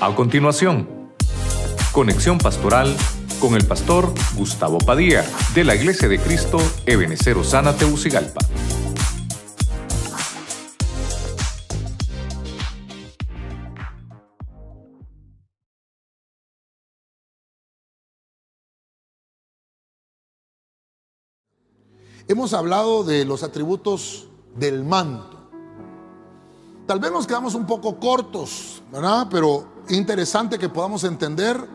A continuación, conexión pastoral con el pastor Gustavo Padilla de la Iglesia de Cristo Ebenecer Osana Teucigalpa. Hemos hablado de los atributos del manto. Tal vez nos quedamos un poco cortos, ¿verdad? Pero interesante que podamos entender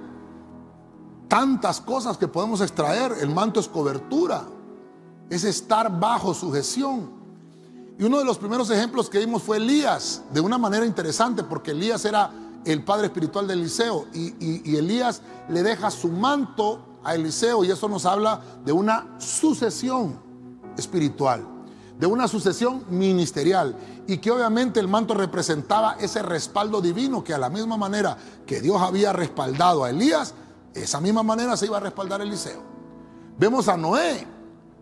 tantas cosas que podemos extraer. El manto es cobertura, es estar bajo sujeción. Y uno de los primeros ejemplos que vimos fue Elías, de una manera interesante, porque Elías era el padre espiritual de Eliseo y, Elías le deja su manto a Eliseo y eso nos habla de una sucesión espiritual, de una sucesión ministerial y que obviamente el manto representaba ese respaldo divino que a la misma manera que Dios había respaldado a Elías, esa misma manera se iba a respaldar Eliseo. Vemos a Noé.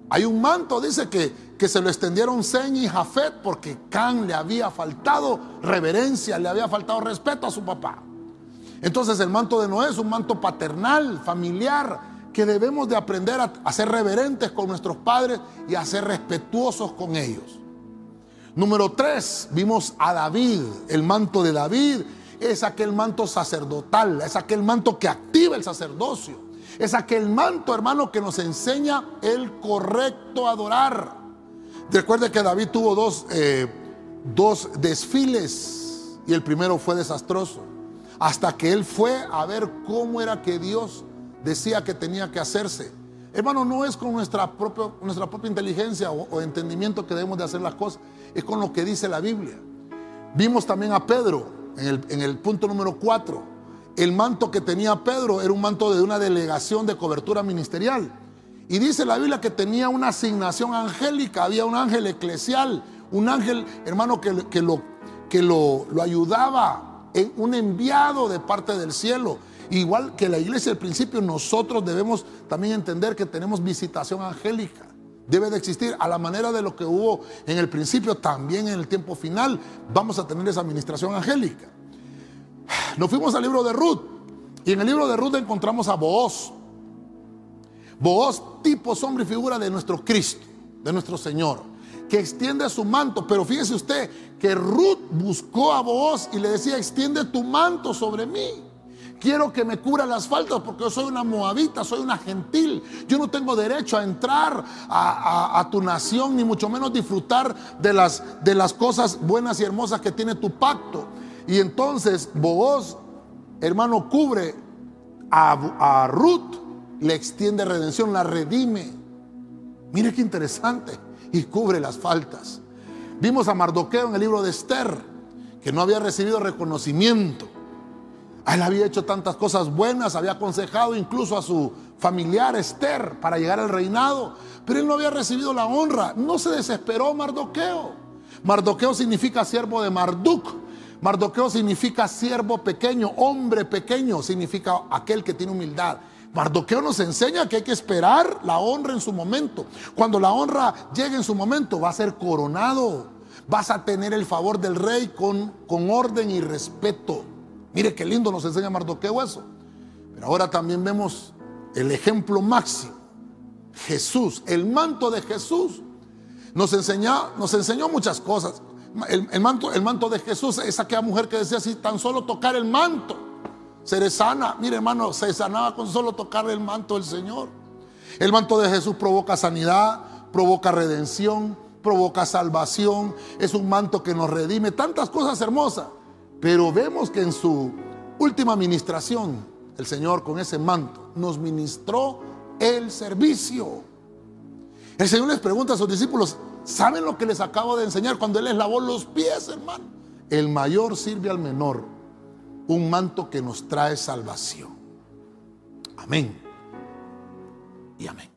Hay un manto, dice que, que se lo extendieron Sen y Jafet porque Can le había faltado reverencia, le había faltado respeto a su papá. Entonces el manto de Noé es un manto paternal, familiar, que debemos de aprender a, ser reverentes con nuestros padres y a ser respetuosos con ellos. Número tres, vimos a David, el manto de David es aquel manto sacerdotal, es aquel manto que activa el sacerdocio, es aquel manto, hermano, que nos enseña el correcto adorar. Recuerde que David tuvo dos, eh, dos desfiles y el primero fue desastroso, hasta que él fue a ver cómo era que Dios decía que tenía que hacerse. Hermano, no es con nuestra propia, nuestra propia inteligencia o, entendimiento que debemos de hacer las cosas, es con lo que dice la Biblia. Vimos también a Pedro en el, punto número 4. El manto que tenía Pedro era un manto de una delegación de cobertura ministerial. Y dice la Biblia que tenía una asignación angélica, había un ángel eclesial, un ángel, hermano, que, que, lo, que lo, lo ayudaba, en un enviado de parte del cielo Igual que la iglesia al principio, nosotros debemos también entender que tenemos visitación angélica. Debe de existir a la manera de lo que hubo en el principio, también en el tiempo final. Vamos a tener esa administración angélica. Nos fuimos al libro de Ruth y en el libro de Ruth encontramos a Booz. Booz, tipo, sombra y figura de nuestro Cristo, de nuestro Señor, que extiende su manto. Pero fíjese usted que Ruth buscó a Booz y le decía, extiende tu manto sobre mí. Quiero que me cubra las faltas porque yo soy una moabita, soy una gentil. Yo no tengo derecho a entrar a, tu nación, ni mucho menos disfrutar de las, de las cosas buenas y hermosas que tiene tu pacto. Y entonces Booz, hermano, cubre a, a Ruth, le extiende redención, la redime. Mire qué interesante. Y cubre las faltas. Vimos a Mardoqueo en el libro de Esther, que no había recibido reconocimiento él había hecho tantas cosas buenas, había aconsejado incluso a su familiar Esther para llegar al reinado, pero él no había recibido la honra. No se desesperó Mardoqueo. Mardoqueo significa siervo de Marduk. Mardoqueo significa siervo pequeño, hombre pequeño, significa aquel que tiene humildad. Mardoqueo nos enseña que hay que esperar la honra en su momento. Cuando la honra llegue en su momento, va a ser coronado. Vas a tener el favor del rey con, con orden y respeto. Mire qué lindo nos enseña Mardoqueo eso. Pero ahora también vemos el ejemplo máximo. Jesús, el manto de Jesús. Nos, enseñó muchas cosas. El, manto, el manto de Jesús es aquella mujer que decía así, tan solo tocar el manto, seré sana. Mire hermano, se sanaba con solo tocar el manto del Señor. El manto de Jesús provoca sanidad, provoca redención, provoca salvación. Es un manto que nos redime. Tantas cosas hermosas. Pero vemos que en su última administración, el Señor con ese manto nos ministró el servicio. El Señor les pregunta a sus discípulos, ¿saben lo que les acabo de enseñar cuando Él les lavó los pies, hermano? El mayor sirve al menor, un manto que nos trae salvación. Amén. Y amén.